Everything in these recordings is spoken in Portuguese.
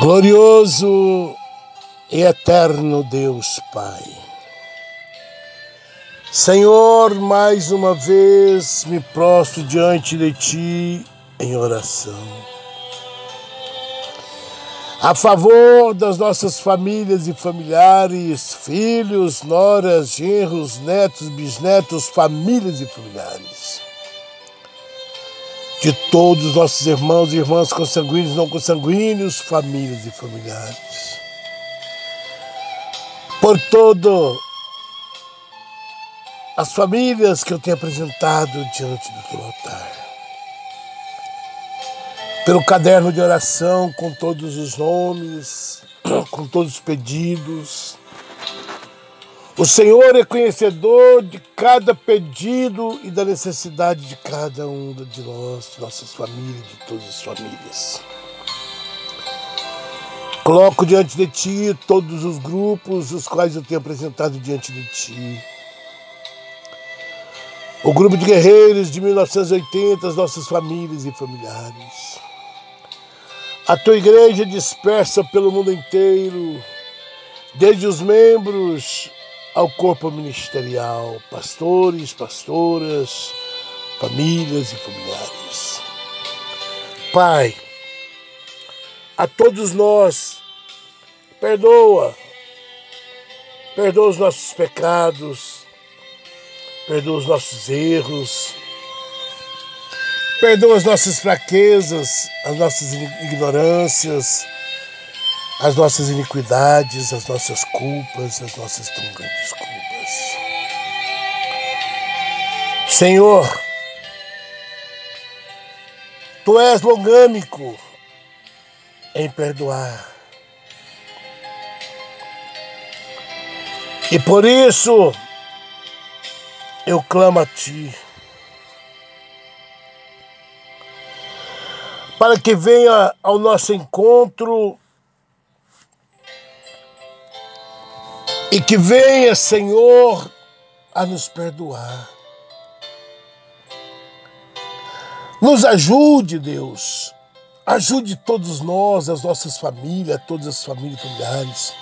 Glorioso e eterno Deus Pai. Senhor, mais uma vez me prostro diante de Ti em oração. A favor das nossas famílias e familiares, filhos, noras, genros, netos, bisnetos, famílias e familiares de todos os nossos irmãos e irmãs consanguíneos, não consanguíneos, famílias e familiares. Por todo as famílias que eu tenho apresentado diante do teu altar. Pelo caderno de oração com todos os nomes, com todos os pedidos, o Senhor é conhecedor de cada pedido e da necessidade de cada um de nós, de nossas famílias, de todas as famílias. Coloco diante de Ti todos os grupos os quais eu tenho apresentado diante de Ti. O grupo de guerreiros de 1980, as nossas famílias e familiares. A tua igreja dispersa pelo mundo inteiro, desde os membros ao corpo ministerial, pastores, pastoras, famílias e familiares. Pai, a todos nós, perdoa, perdoa os nossos pecados, perdoa os nossos erros, perdoa as nossas fraquezas, as nossas ignorâncias, as nossas iniquidades, as nossas culpas, as nossas tão grandes culpas. Senhor, Tu és longâmico em perdoar. E por isso eu clamo a Ti. Para que venha ao nosso encontro E que venha, Senhor, a nos perdoar. Nos ajude, Deus. Ajude todos nós, as nossas famílias, todas as famílias familiares.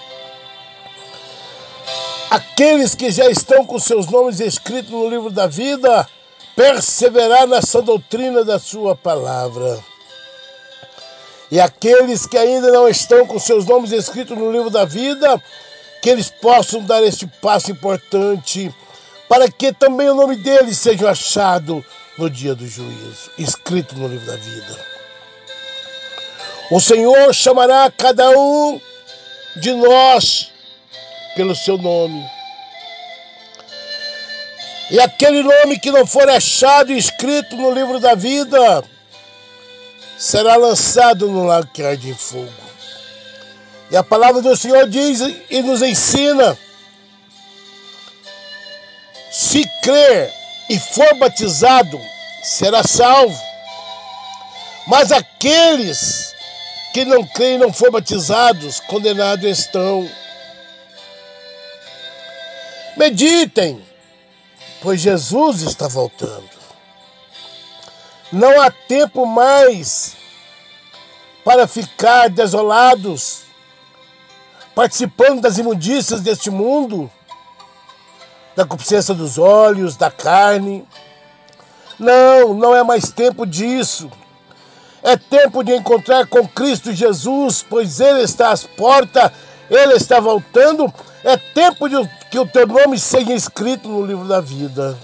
Aqueles que já estão com seus nomes escritos no livro da vida, perseverar nessa doutrina da Sua palavra. E aqueles que ainda não estão com seus nomes escritos no livro da vida, que eles possam dar este passo importante para que também o nome deles seja achado no dia do juízo, escrito no livro da vida. O Senhor chamará cada um de nós pelo seu nome. E aquele nome que não for achado e escrito no livro da vida será lançado no lago que arde em fogo. E a palavra do Senhor diz e nos ensina: se crer e for batizado, será salvo. Mas aqueles que não creem e não foram batizados, condenados estão. Meditem, pois Jesus está voltando. Não há tempo mais para ficar desolados participando das imundícias deste mundo, da concupiscência dos olhos, da carne. Não, não é mais tempo disso. É tempo de encontrar com Cristo Jesus, pois Ele está às portas, Ele está voltando. É tempo de que o teu nome seja escrito no livro da vida.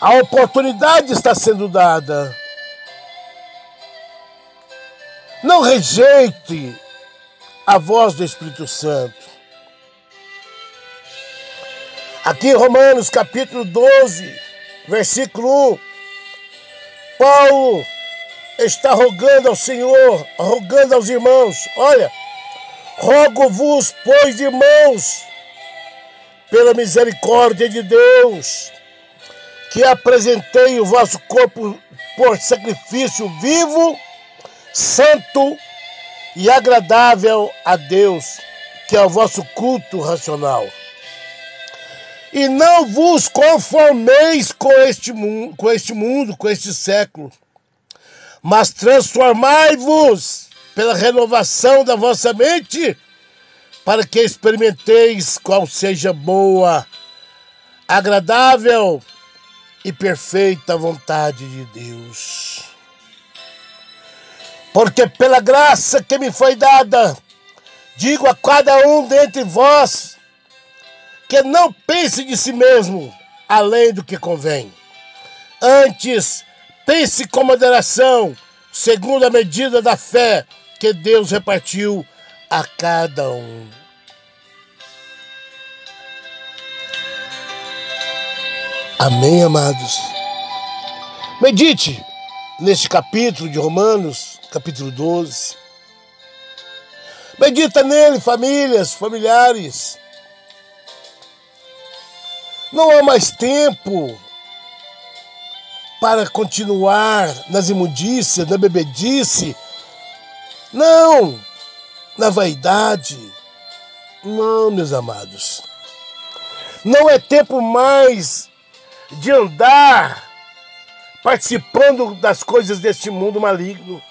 A oportunidade está sendo dada. Não rejeite a voz do Espírito Santo. Aqui em Romanos capítulo 12, versículo 1, Paulo está rogando ao Senhor, rogando aos irmãos: olha, rogo-vos, pois, irmãos, pela misericórdia de Deus, que apresentei o vosso corpo por sacrifício vivo, santo e agradável a Deus, que é o vosso culto racional. E não vos conformeis com este, mundo, com este mundo, com este século, mas transformai-vos pela renovação da vossa mente, para que experimenteis qual seja boa, agradável e perfeita vontade de Deus. Porque pela graça que me foi dada, digo a cada um dentre vós que não pense de si mesmo além do que convém. Antes, pense com moderação, segundo a medida da fé que Deus repartiu a cada um. Amém, amados? Medite neste capítulo de Romanos, capítulo 12. Medita nele, famílias, familiares. Não há mais tempo para continuar nas imundícias, na bebedice. Não! Na vaidade. Não, meus amados. Não é tempo mais de andar participando das coisas deste mundo maligno.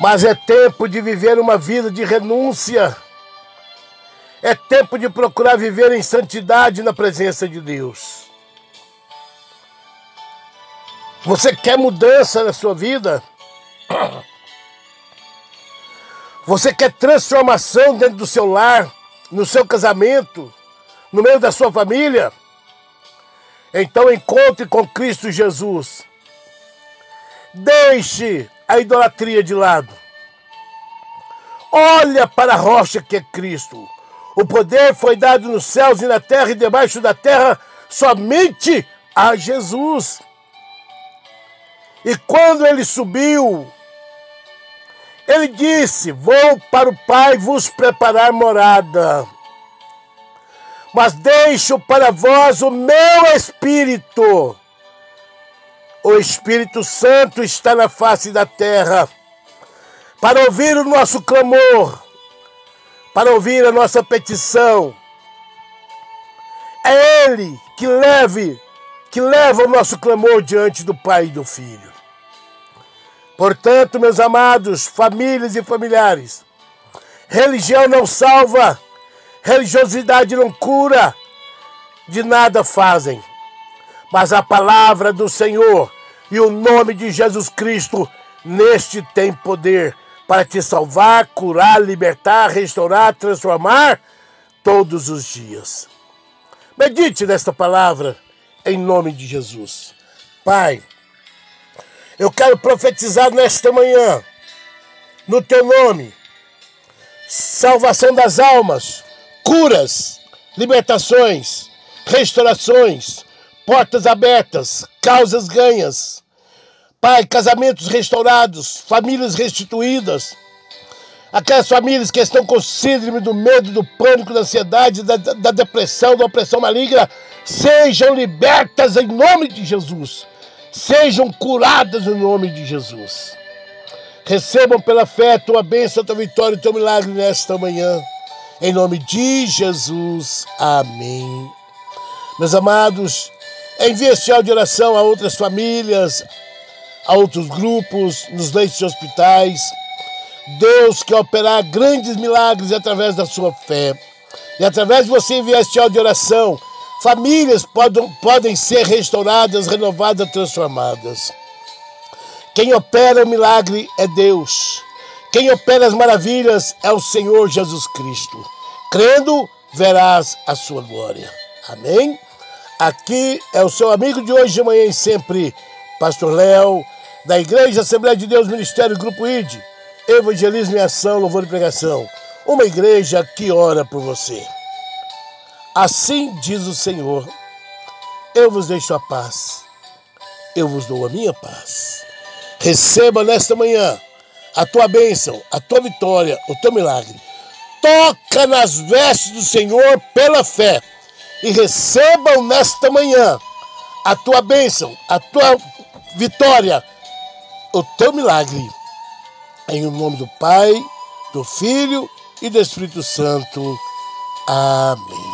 Mas é tempo de viver uma vida de renúncia. É tempo de procurar viver em santidade na presença de Deus. Você quer mudança na sua vida? Você quer transformação dentro do seu lar, no seu casamento? no meio da sua família, então encontre com Cristo Jesus. Deixe a idolatria de lado. Olha para a rocha que é Cristo. O poder foi dado nos céus e na terra e debaixo da terra somente a Jesus. E quando ele subiu, ele disse: Vou para o Pai vos preparar morada mas deixo para vós o meu Espírito. O Espírito Santo está na face da terra para ouvir o nosso clamor, para ouvir a nossa petição. É Ele que leve, que leva o nosso clamor diante do Pai e do Filho. Portanto, meus amados, famílias e familiares, religião não salva, Religiosidade não cura, de nada fazem. Mas a palavra do Senhor e o nome de Jesus Cristo neste tem poder para te salvar, curar, libertar, restaurar, transformar todos os dias. Medite nesta palavra em nome de Jesus. Pai, eu quero profetizar nesta manhã, no teu nome, salvação das almas, curas, libertações, restaurações, portas abertas, causas ganhas. Pai, casamentos restaurados, famílias restituídas. Aquelas famílias que estão com síndrome do medo, do pânico, da ansiedade, da, da depressão, da opressão maligna, sejam libertas em nome de Jesus. Sejam curadas em nome de Jesus. Recebam pela fé a tua bênção, a tua vitória e o teu milagre nesta manhã. Em nome de Jesus. Amém. Meus amados, envie este áudio de oração a outras famílias, a outros grupos, nos leitos de hospitais. Deus quer operar grandes milagres através da sua fé. E através de você enviar este áudio de oração, famílias podem, podem ser restauradas, renovadas, transformadas. Quem opera o milagre é Deus. Quem opera as maravilhas é o Senhor Jesus Cristo. Crendo, verás a sua glória. Amém? Aqui é o seu amigo de hoje, de manhã e sempre, Pastor Léo, da Igreja Assembleia de Deus Ministério Grupo ID, Evangelismo em Ação, Louvor e Pregação. Uma igreja que ora por você. Assim diz o Senhor: Eu vos deixo a paz, eu vos dou a minha paz. Receba nesta manhã a tua bênção, a tua vitória, o teu milagre. Toca nas vestes do Senhor pela fé e recebam nesta manhã a tua bênção, a tua vitória, o teu milagre. Em nome do Pai, do Filho e do Espírito Santo. Amém.